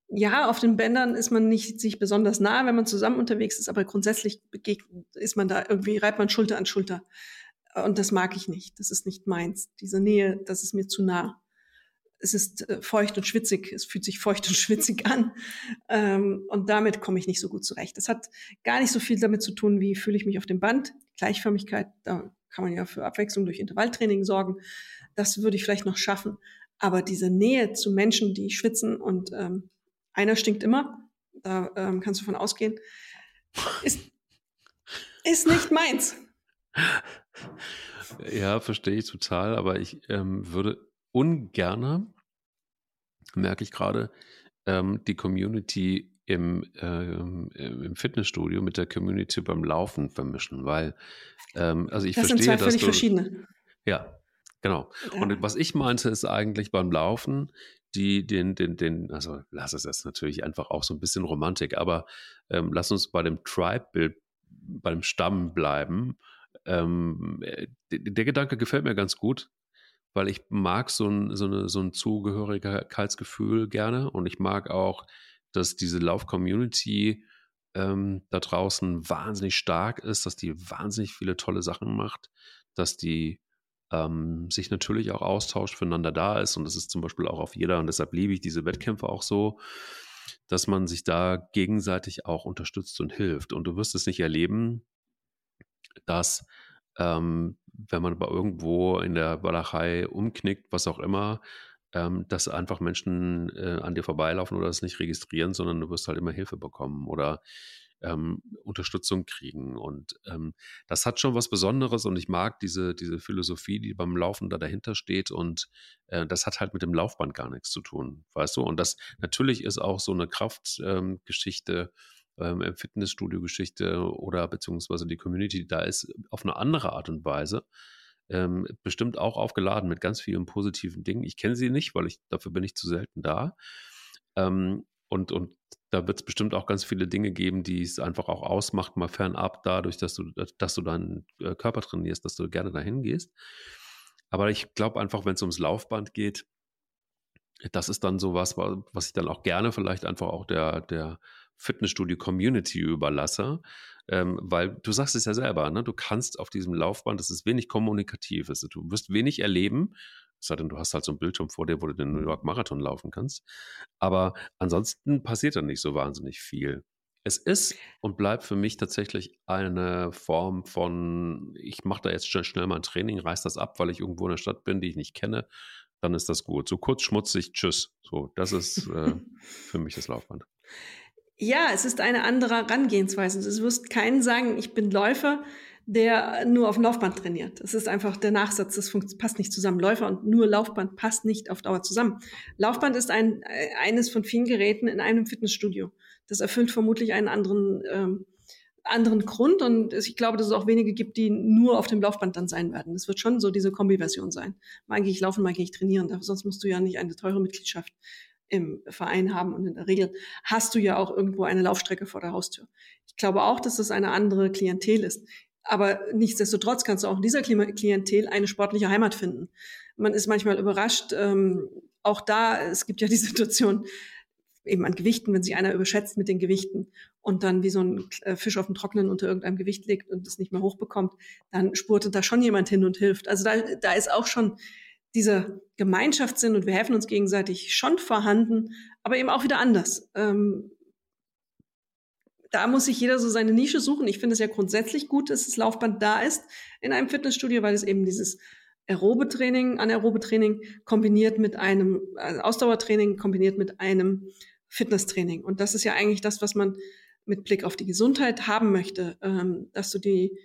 Ja, auf den Bändern ist man nicht sich besonders nah, wenn man zusammen unterwegs ist, aber grundsätzlich ist man da irgendwie, reibt man Schulter an Schulter. Und das mag ich nicht. Das ist nicht meins. Diese Nähe, das ist mir zu nah. Es ist äh, feucht und schwitzig. Es fühlt sich feucht und schwitzig an. Ähm, und damit komme ich nicht so gut zurecht. Das hat gar nicht so viel damit zu tun, wie fühle ich mich auf dem Band. Gleichförmigkeit, da kann man ja für Abwechslung durch Intervalltraining sorgen. Das würde ich vielleicht noch schaffen. Aber diese Nähe zu Menschen, die schwitzen und ähm, einer stinkt immer, da ähm, kannst du von ausgehen, ist, ist nicht meins. Ja, verstehe ich total, aber ich ähm, würde ungerne, merke ich gerade, ähm, die Community im, äh, im Fitnessstudio mit der Community beim Laufen vermischen, weil ähm, also ich das verstehe, sind zwei dass völlig du, verschiedene. Ja, genau. Ja. Und was ich meinte, ist eigentlich beim Laufen, die den, den, den, also lass es jetzt natürlich einfach auch so ein bisschen Romantik, aber ähm, lass uns bei dem Tribe-Bild, beim Stamm bleiben. Ähm, äh, der, der Gedanke gefällt mir ganz gut, weil ich mag so ein, so, eine, so ein Zugehörigkeitsgefühl gerne und ich mag auch dass diese Lauf-Community ähm, da draußen wahnsinnig stark ist, dass die wahnsinnig viele tolle Sachen macht, dass die ähm, sich natürlich auch austauscht, füreinander da ist. Und das ist zum Beispiel auch auf jeder, und deshalb liebe ich diese Wettkämpfe auch so, dass man sich da gegenseitig auch unterstützt und hilft. Und du wirst es nicht erleben, dass ähm, wenn man aber irgendwo in der Walachei umknickt, was auch immer, ähm, dass einfach Menschen äh, an dir vorbeilaufen oder es nicht registrieren, sondern du wirst halt immer Hilfe bekommen oder ähm, Unterstützung kriegen. Und ähm, das hat schon was Besonderes und ich mag diese, diese Philosophie, die beim Laufen da dahinter steht. Und äh, das hat halt mit dem Laufband gar nichts zu tun, weißt du? Und das natürlich ist auch so eine Kraftgeschichte. Ähm, ähm, Fitnessstudio-Geschichte oder beziehungsweise die Community da ist auf eine andere Art und Weise ähm, bestimmt auch aufgeladen mit ganz vielen positiven Dingen. Ich kenne sie nicht, weil ich dafür bin ich zu selten da. Ähm, und, und da wird es bestimmt auch ganz viele Dinge geben, die es einfach auch ausmacht, mal fernab dadurch, dass du, dass du deinen äh, Körper trainierst, dass du gerne dahin gehst. Aber ich glaube einfach, wenn es ums Laufband geht, das ist dann so was, was ich dann auch gerne vielleicht einfach auch der, der Fitnessstudio-Community überlasse. Ähm, weil du sagst es ja selber, ne? du kannst auf diesem Laufband, das ist wenig kommunikativ, also du wirst wenig erleben, es sei denn, du hast halt so ein Bildschirm vor dir, wo du den New York Marathon laufen kannst. Aber ansonsten passiert dann nicht so wahnsinnig viel. Es ist und bleibt für mich tatsächlich eine Form von, ich mache da jetzt schnell, schnell mal ein Training, reiß das ab, weil ich irgendwo in der Stadt bin, die ich nicht kenne, dann ist das gut. So kurz schmutzig, tschüss. So, das ist äh, für mich das Laufband. Ja, es ist eine andere Herangehensweise. Du wirst keinen sagen, ich bin Läufer, der nur auf dem Laufband trainiert. Es ist einfach der Nachsatz, das passt nicht zusammen. Läufer und nur Laufband passt nicht auf Dauer zusammen. Laufband ist ein, äh, eines von vielen Geräten in einem Fitnessstudio. Das erfüllt vermutlich einen anderen, ähm, anderen Grund und ich glaube, dass es auch wenige gibt, die nur auf dem Laufband dann sein werden. Es wird schon so diese Kombi-Version sein. Mal gehe ich laufen, mal gehe ich trainieren. Sonst musst du ja nicht eine teure Mitgliedschaft im Verein haben und in der Regel hast du ja auch irgendwo eine Laufstrecke vor der Haustür. Ich glaube auch, dass es eine andere Klientel ist. Aber nichtsdestotrotz kannst du auch in dieser Klientel eine sportliche Heimat finden. Man ist manchmal überrascht, ähm, auch da, es gibt ja die Situation, eben an Gewichten, wenn sich einer überschätzt mit den Gewichten und dann wie so ein äh, Fisch auf dem Trocknen unter irgendeinem Gewicht liegt und es nicht mehr hochbekommt, dann spurtet da schon jemand hin und hilft. Also da, da ist auch schon dieser Gemeinschaftssinn und wir helfen uns gegenseitig schon vorhanden, aber eben auch wieder anders. Ähm, da muss sich jeder so seine Nische suchen. Ich finde es ja grundsätzlich gut, dass das Laufband da ist in einem Fitnessstudio, weil es eben dieses aerobe Training, anaerobe Training kombiniert mit einem also Ausdauertraining kombiniert mit einem Fitnesstraining. Und das ist ja eigentlich das, was man mit Blick auf die Gesundheit haben möchte, ähm, dass du die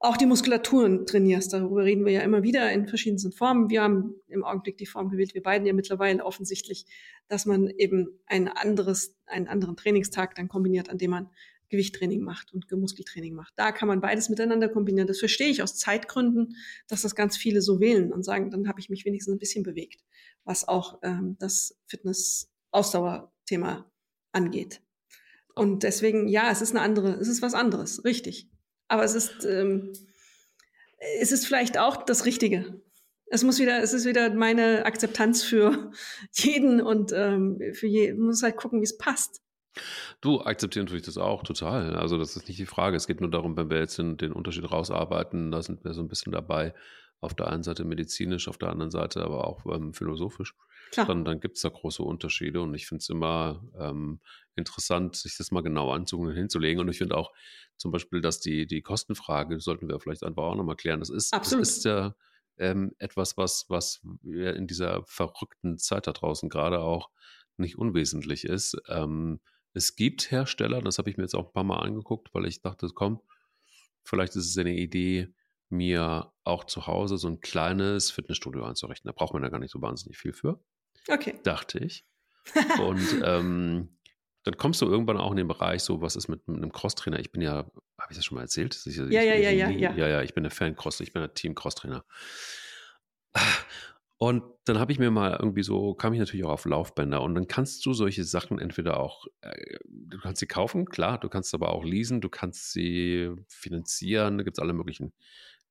auch die Muskulaturen trainierst. Darüber reden wir ja immer wieder in verschiedensten Formen. Wir haben im Augenblick die Form gewählt, wir beiden ja mittlerweile offensichtlich, dass man eben ein anderes, einen anderen Trainingstag dann kombiniert, an dem man Gewichttraining macht und Muskeltraining macht. Da kann man beides miteinander kombinieren. Das verstehe ich aus Zeitgründen, dass das ganz viele so wählen und sagen, dann habe ich mich wenigstens ein bisschen bewegt, was auch ähm, das Fitness-Ausdauer-Thema angeht. Und deswegen, ja, es ist eine andere, es ist was anderes, richtig. Aber es ist, ähm, es ist vielleicht auch das Richtige. Es muss wieder, es ist wieder meine Akzeptanz für jeden und ähm, für jeden. muss halt gucken, wie es passt. Du akzeptieren natürlich das auch total. Also das ist nicht die Frage. Es geht nur darum, wenn wir jetzt den, den Unterschied rausarbeiten, da sind wir so ein bisschen dabei. Auf der einen Seite medizinisch, auf der anderen Seite aber auch ähm, philosophisch. Klar. Dann, dann gibt es da große Unterschiede und ich finde es immer ähm, interessant, sich das mal genau anzugucken und hinzulegen. Und ich finde auch zum Beispiel, dass die, die Kostenfrage, sollten wir vielleicht einfach auch nochmal klären, das ist, Absolut. Das ist ja ähm, etwas, was, was in dieser verrückten Zeit da draußen gerade auch nicht unwesentlich ist. Ähm, es gibt Hersteller, das habe ich mir jetzt auch ein paar Mal angeguckt, weil ich dachte, komm, vielleicht ist es eine Idee, mir auch zu Hause so ein kleines Fitnessstudio einzurichten. Da braucht man ja gar nicht so wahnsinnig viel für. Okay. Dachte ich. Und ähm, dann kommst du irgendwann auch in den Bereich, so was ist mit, mit einem Crosstrainer. Ich bin ja, habe ich das schon mal erzählt? Ich, ja, ja, ja, ja, ja. Ja, ja, ich bin ein Fan Cross, ich bin ein Team Crosstrainer. Und dann habe ich mir mal irgendwie so, kam ich natürlich auch auf Laufbänder und dann kannst du solche Sachen entweder auch, äh, du kannst sie kaufen, klar, du kannst aber auch leasen, du kannst sie finanzieren, da gibt es alle möglichen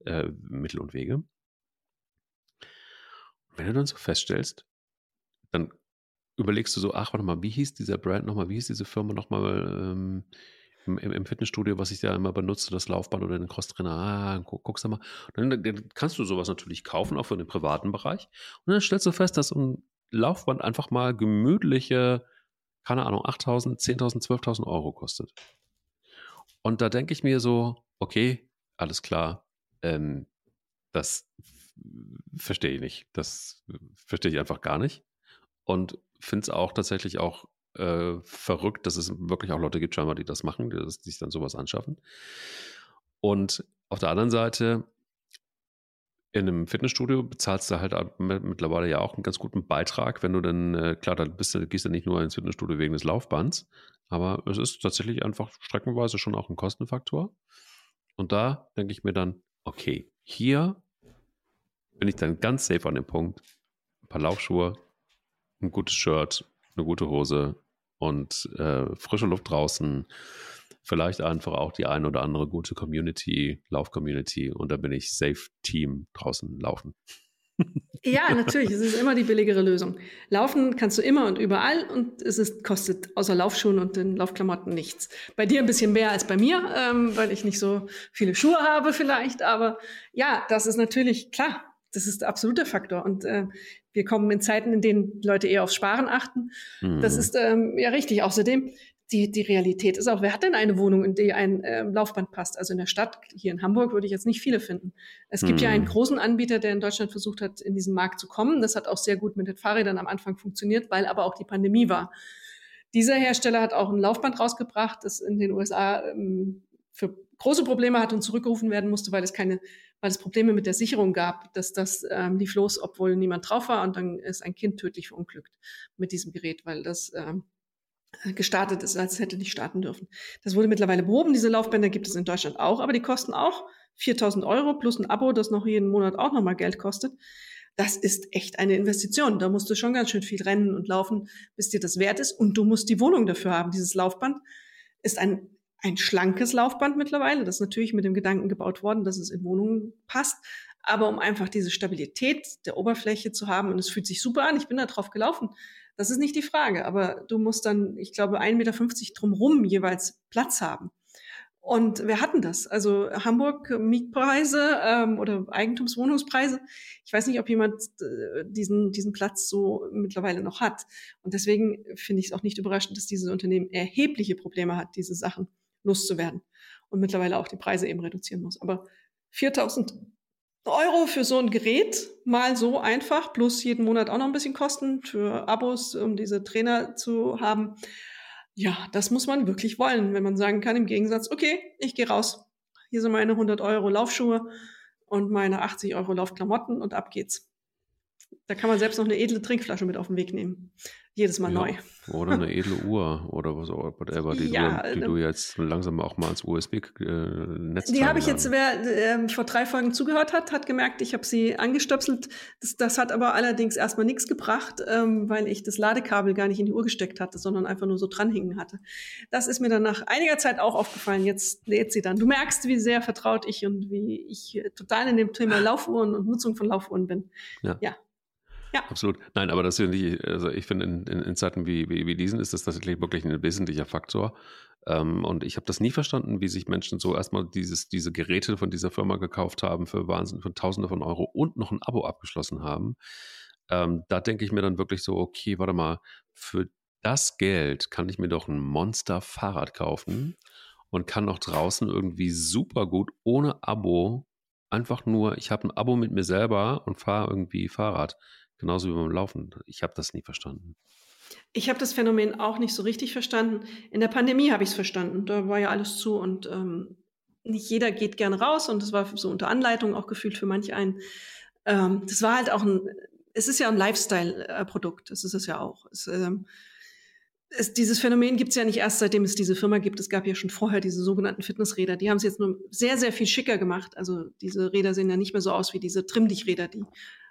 äh, Mittel und Wege. Und wenn du dann so feststellst, dann überlegst du so, ach, warte mal, wie hieß dieser Brand nochmal, wie hieß diese Firma nochmal? Ähm, im, im, Fitnessstudio, was ich da immer benutze, das Laufband oder den Crosstrainer, ah, guck, guckst du mal. Dann, dann, kannst du sowas natürlich kaufen, auch für den privaten Bereich. Und dann stellst du fest, dass ein Laufband einfach mal gemütliche, keine Ahnung, 8.000, 10.000, 12.000 Euro kostet. Und da denke ich mir so, okay, alles klar, ähm, das verstehe ich nicht. Das verstehe ich einfach gar nicht. Und finde es auch tatsächlich auch äh, verrückt, dass es wirklich auch Leute gibt, scheinbar, die das machen, die, die sich dann sowas anschaffen. Und auf der anderen Seite, in einem Fitnessstudio bezahlst du halt mittlerweile ja auch einen ganz guten Beitrag, wenn du dann, äh, klar, dann bist du, gehst du nicht nur ins Fitnessstudio wegen des Laufbands, aber es ist tatsächlich einfach streckenweise schon auch ein Kostenfaktor. Und da denke ich mir dann, okay, hier bin ich dann ganz safe an dem Punkt. Ein paar Laufschuhe, ein gutes Shirt, eine gute Hose und äh, frische Luft draußen. Vielleicht einfach auch die ein oder andere gute Community, Lauf-Community und da bin ich safe Team draußen laufen. Ja, natürlich. Es ist immer die billigere Lösung. Laufen kannst du immer und überall und es ist, kostet außer Laufschuhen und den Laufklamotten nichts. Bei dir ein bisschen mehr als bei mir, ähm, weil ich nicht so viele Schuhe habe vielleicht. Aber ja, das ist natürlich klar. Das ist der absolute Faktor. Und äh, wir kommen in Zeiten, in denen Leute eher aufs Sparen achten. Mhm. Das ist ähm, ja richtig. Außerdem, die, die Realität ist auch, wer hat denn eine Wohnung, in die ein äh, Laufband passt? Also in der Stadt, hier in Hamburg, würde ich jetzt nicht viele finden. Es gibt mhm. ja einen großen Anbieter, der in Deutschland versucht hat, in diesen Markt zu kommen. Das hat auch sehr gut mit den Fahrrädern am Anfang funktioniert, weil aber auch die Pandemie war. Dieser Hersteller hat auch ein Laufband rausgebracht, das in den USA ähm, für große Probleme hat und zurückgerufen werden musste, weil es keine weil es Probleme mit der Sicherung gab, dass das ähm, lief los, obwohl niemand drauf war und dann ist ein Kind tödlich verunglückt mit diesem Gerät, weil das ähm, gestartet ist, als hätte nicht starten dürfen. Das wurde mittlerweile behoben. Diese Laufbänder gibt es in Deutschland auch, aber die kosten auch 4000 Euro plus ein Abo, das noch jeden Monat auch nochmal Geld kostet. Das ist echt eine Investition. Da musst du schon ganz schön viel rennen und laufen, bis dir das wert ist. Und du musst die Wohnung dafür haben. Dieses Laufband ist ein ein schlankes Laufband mittlerweile. Das ist natürlich mit dem Gedanken gebaut worden, dass es in Wohnungen passt. Aber um einfach diese Stabilität der Oberfläche zu haben, und es fühlt sich super an, ich bin da drauf gelaufen, das ist nicht die Frage. Aber du musst dann, ich glaube, 1,50 Meter drumrum jeweils Platz haben. Und wir hatten das. Also Hamburg Mietpreise ähm, oder Eigentumswohnungspreise. Ich weiß nicht, ob jemand äh, diesen, diesen Platz so mittlerweile noch hat. Und deswegen finde ich es auch nicht überraschend, dass dieses Unternehmen erhebliche Probleme hat, diese Sachen loszuwerden und mittlerweile auch die Preise eben reduzieren muss. Aber 4000 Euro für so ein Gerät, mal so einfach, plus jeden Monat auch noch ein bisschen Kosten für Abos, um diese Trainer zu haben. Ja, das muss man wirklich wollen, wenn man sagen kann, im Gegensatz, okay, ich gehe raus. Hier sind meine 100 Euro Laufschuhe und meine 80 Euro Laufklamotten und ab geht's. Da kann man selbst noch eine edle Trinkflasche mit auf den Weg nehmen jedes Mal ja, neu. Oder eine edle Uhr oder was auch whatever, die, ja, du, die du jetzt langsam auch mal als USB-Netz Die habe ich jetzt, wer äh, vor drei Folgen zugehört hat, hat gemerkt, ich habe sie angestöpselt. Das, das hat aber allerdings erstmal nichts gebracht, ähm, weil ich das Ladekabel gar nicht in die Uhr gesteckt hatte, sondern einfach nur so dranhängen hatte. Das ist mir dann nach einiger Zeit auch aufgefallen. Jetzt lädt sie dann. Du merkst, wie sehr vertraut ich und wie ich total in dem Thema Laufuhren und Nutzung von Laufuhren bin. Ja. ja. Ja. Absolut. Nein, aber das finde ich, also ich finde, in, in, in, Zeiten wie, wie, wie, diesen ist das tatsächlich wirklich ein wesentlicher Faktor. Ähm, und ich habe das nie verstanden, wie sich Menschen so erstmal dieses, diese Geräte von dieser Firma gekauft haben für Wahnsinn, für Tausende von Euro und noch ein Abo abgeschlossen haben. Ähm, da denke ich mir dann wirklich so, okay, warte mal, für das Geld kann ich mir doch ein Monster-Fahrrad kaufen und kann noch draußen irgendwie super gut ohne Abo einfach nur, ich habe ein Abo mit mir selber und fahre irgendwie Fahrrad. Genauso wie beim Laufen. Ich habe das nie verstanden. Ich habe das Phänomen auch nicht so richtig verstanden. In der Pandemie habe ich es verstanden. Da war ja alles zu und ähm, nicht jeder geht gerne raus und das war so unter Anleitung auch gefühlt für manch einen. Ähm, das war halt auch ein, es ist ja ein Lifestyle-Produkt, das ist es ja auch. Es, ähm, es, dieses Phänomen gibt es ja nicht erst, seitdem es diese Firma gibt. Es gab ja schon vorher diese sogenannten Fitnessräder. Die haben es jetzt nur sehr, sehr viel schicker gemacht. Also diese Räder sehen ja nicht mehr so aus wie diese Trimm-Dich-Räder, die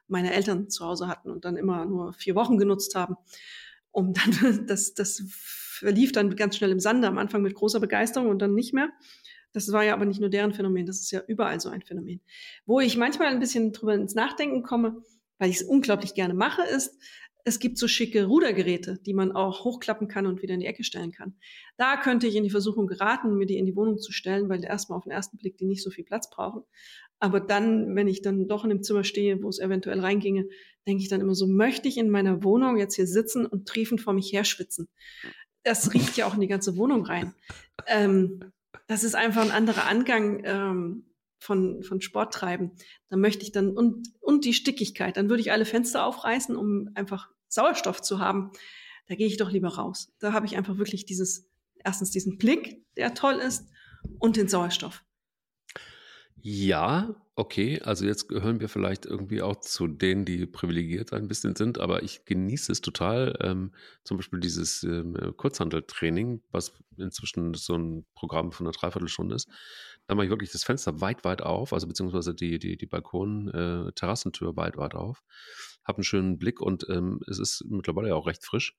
meine Eltern zu Hause hatten und dann immer nur vier Wochen genutzt haben. Um dann, das, das verlief dann ganz schnell im Sande, am Anfang mit großer Begeisterung und dann nicht mehr. Das war ja aber nicht nur deren Phänomen, das ist ja überall so ein Phänomen. Wo ich manchmal ein bisschen drüber ins Nachdenken komme, weil ich es unglaublich gerne mache, ist, es gibt so schicke Rudergeräte, die man auch hochklappen kann und wieder in die Ecke stellen kann. Da könnte ich in die Versuchung geraten, mir die in die Wohnung zu stellen, weil erstmal auf den ersten Blick die nicht so viel Platz brauchen. Aber dann, wenn ich dann doch in dem Zimmer stehe, wo es eventuell reinginge, denke ich dann immer so, möchte ich in meiner Wohnung jetzt hier sitzen und triefend vor mich her schwitzen? Das riecht ja auch in die ganze Wohnung rein. Ähm, das ist einfach ein anderer Angang ähm, von, von Sport treiben. Da möchte ich dann, und, und die Stickigkeit, dann würde ich alle Fenster aufreißen, um einfach Sauerstoff zu haben. Da gehe ich doch lieber raus. Da habe ich einfach wirklich dieses, erstens diesen Blick, der toll ist, und den Sauerstoff. Ja, okay. Also jetzt gehören wir vielleicht irgendwie auch zu denen, die privilegiert ein bisschen sind, aber ich genieße es total. Ähm, zum Beispiel dieses ähm, Kurzhandeltraining, was inzwischen so ein Programm von einer Dreiviertelstunde ist. Da mache ich wirklich das Fenster weit, weit auf, also beziehungsweise die, die, die Balkon-Terrassentür äh, weit, weit auf. Habe einen schönen Blick und ähm, es ist mittlerweile ja auch recht frisch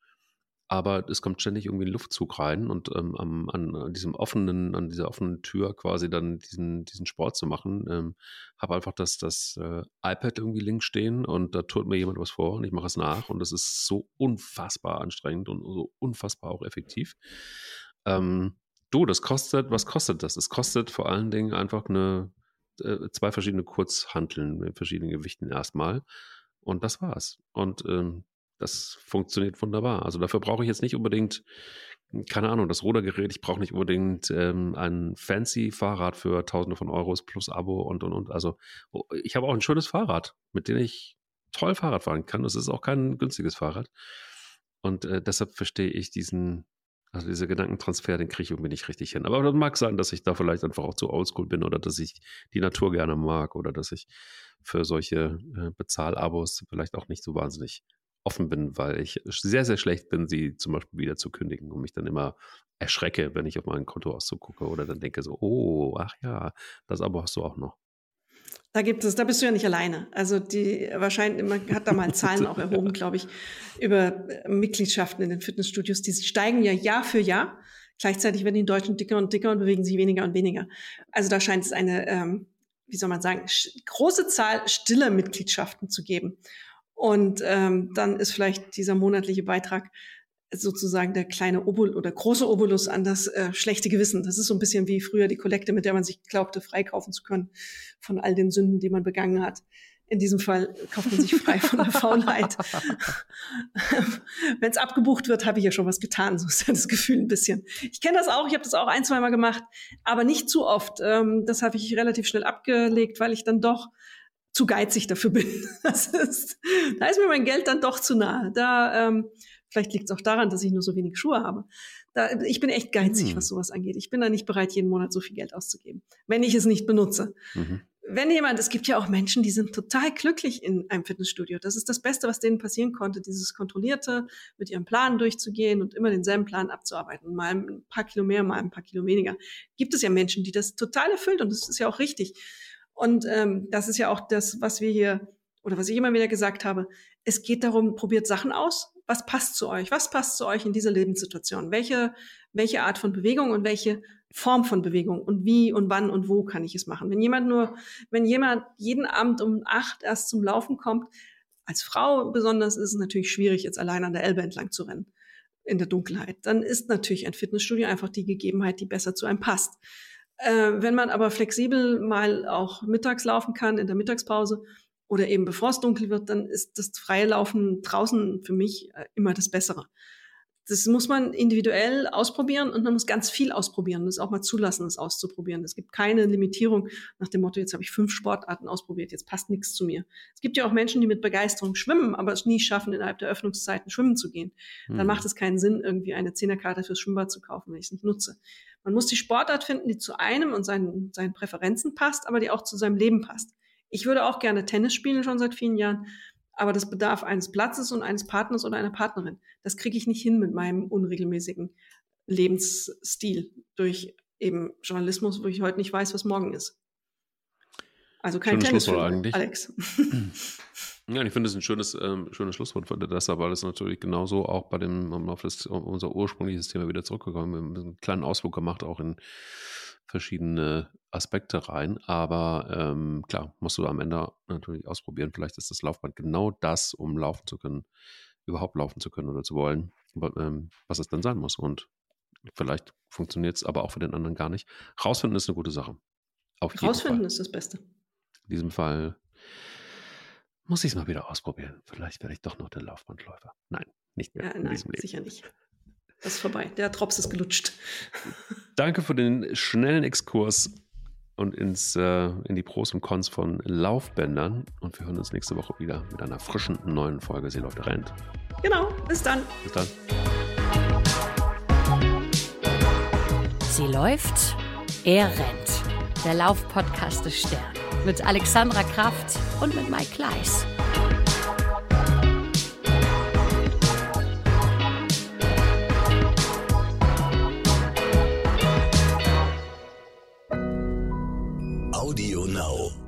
aber es kommt ständig irgendwie ein Luftzug rein und ähm, an, an, diesem offenen, an dieser offenen Tür quasi dann diesen, diesen Sport zu machen, ähm, habe einfach das, das äh, iPad irgendwie links stehen und da tut mir jemand was vor und ich mache es nach und das ist so unfassbar anstrengend und so unfassbar auch effektiv. Ähm, du, das kostet, was kostet das? Es kostet vor allen Dingen einfach eine, äh, zwei verschiedene Kurzhanteln mit verschiedenen Gewichten erstmal. Und das war's. Und ähm, das funktioniert wunderbar. Also dafür brauche ich jetzt nicht unbedingt, keine Ahnung, das Rudergerät. Ich brauche nicht unbedingt ähm, ein fancy Fahrrad für Tausende von Euros plus Abo und und und. Also oh, ich habe auch ein schönes Fahrrad, mit dem ich toll Fahrrad fahren kann. Das ist auch kein günstiges Fahrrad. Und äh, deshalb verstehe ich diesen, also dieser Gedankentransfer, den kriege ich irgendwie nicht richtig hin. Aber das mag sein, dass ich da vielleicht einfach auch zu oldschool bin oder dass ich die Natur gerne mag oder dass ich für solche äh, Bezahlabos vielleicht auch nicht so wahnsinnig offen bin, weil ich sehr, sehr schlecht bin, sie zum Beispiel wieder zu kündigen und mich dann immer erschrecke, wenn ich auf mein Kontoauszug gucke oder dann denke so, oh, ach ja, das Abo hast du auch noch. Da gibt es, da bist du ja nicht alleine. Also die wahrscheinlich, man hat da mal Zahlen auch erhoben, glaube ich, über äh, Mitgliedschaften in den Fitnessstudios. Die steigen ja Jahr für Jahr. Gleichzeitig werden die Deutschen dicker und dicker und bewegen sich weniger und weniger. Also da scheint es eine, ähm, wie soll man sagen, große Zahl stiller Mitgliedschaften zu geben. Und ähm, dann ist vielleicht dieser monatliche Beitrag sozusagen der kleine Obol oder große Obolus an das äh, schlechte Gewissen. Das ist so ein bisschen wie früher die Kollekte, mit der man sich glaubte, freikaufen zu können von all den Sünden, die man begangen hat. In diesem Fall kauft man sich frei von der Faulheit. Wenn es abgebucht wird, habe ich ja schon was getan. So ist ja das Gefühl ein bisschen. Ich kenne das auch, ich habe das auch ein, zwei Mal gemacht, aber nicht zu oft. Ähm, das habe ich relativ schnell abgelegt, weil ich dann doch zu geizig dafür bin. Das ist, da ist mir mein Geld dann doch zu nahe. Da, ähm, vielleicht liegt es auch daran, dass ich nur so wenig Schuhe habe. Da, ich bin echt geizig, hm. was sowas angeht. Ich bin da nicht bereit, jeden Monat so viel Geld auszugeben, wenn ich es nicht benutze. Mhm. Wenn jemand, es gibt ja auch Menschen, die sind total glücklich in einem Fitnessstudio. Das ist das Beste, was denen passieren konnte, dieses kontrollierte, mit ihrem Plan durchzugehen und immer denselben Plan abzuarbeiten. Mal ein paar Kilo mehr, mal ein paar Kilo weniger. Gibt es ja Menschen, die das total erfüllt und das ist ja auch richtig. Und ähm, das ist ja auch das, was wir hier oder was ich immer wieder gesagt habe. Es geht darum, probiert Sachen aus. Was passt zu euch? Was passt zu euch in dieser Lebenssituation? Welche, welche Art von Bewegung und welche Form von Bewegung und wie und wann und wo kann ich es machen? Wenn jemand nur, wenn jemand jeden Abend um acht erst zum Laufen kommt, als Frau besonders ist es natürlich schwierig, jetzt allein an der Elbe entlang zu rennen in der Dunkelheit. Dann ist natürlich ein Fitnessstudio einfach die Gegebenheit, die besser zu einem passt. Äh, wenn man aber flexibel mal auch mittags laufen kann, in der Mittagspause oder eben bevor es dunkel wird, dann ist das freie Laufen draußen für mich äh, immer das Bessere. Das muss man individuell ausprobieren und man muss ganz viel ausprobieren und es auch mal zulassen, es auszuprobieren. Es gibt keine Limitierung nach dem Motto, jetzt habe ich fünf Sportarten ausprobiert, jetzt passt nichts zu mir. Es gibt ja auch Menschen, die mit Begeisterung schwimmen, aber es nie schaffen, innerhalb der Öffnungszeiten schwimmen zu gehen. Dann mhm. macht es keinen Sinn, irgendwie eine Zehnerkarte fürs Schwimmbad zu kaufen, wenn ich es nicht nutze. Man muss die Sportart finden, die zu einem und seinen, seinen Präferenzen passt, aber die auch zu seinem Leben passt. Ich würde auch gerne Tennis spielen, schon seit vielen Jahren, aber das bedarf eines Platzes und eines Partners oder einer Partnerin. Das kriege ich nicht hin mit meinem unregelmäßigen Lebensstil durch eben Journalismus, wo ich heute nicht weiß, was morgen ist. Also kein Schönes Tennis, Alex. Ja, ich finde es ein schönes, ähm, schönes Schlusswort für das, weil es natürlich genauso auch bei dem, auf das, unser ursprüngliches Thema wieder zurückgekommen, wir haben einen kleinen Ausflug gemacht, auch in verschiedene Aspekte rein. Aber ähm, klar, musst du am Ende natürlich ausprobieren. Vielleicht ist das Laufband genau das, um laufen zu können, überhaupt laufen zu können oder zu wollen, ähm, was es dann sein muss. Und vielleicht funktioniert es aber auch für den anderen gar nicht. Rausfinden ist eine gute Sache. Auf jeden Rausfinden ist das Beste. In diesem Fall muss ich es mal wieder ausprobieren. Vielleicht werde ich doch noch der Laufbandläufer. Nein, nicht mehr. Ja, nein, sicher nicht. Das ist vorbei. Der Drops ist gelutscht. Danke für den schnellen Exkurs und ins, äh, in die Pros und Cons von Laufbändern. Und wir hören uns nächste Woche wieder mit einer frischen neuen Folge Sie läuft rennt. Genau, bis dann. Bis dann. Sie läuft, er rennt. Der Laufpodcast des Stern. Mit Alexandra Kraft und mit Mike Kleiss. Audio Now.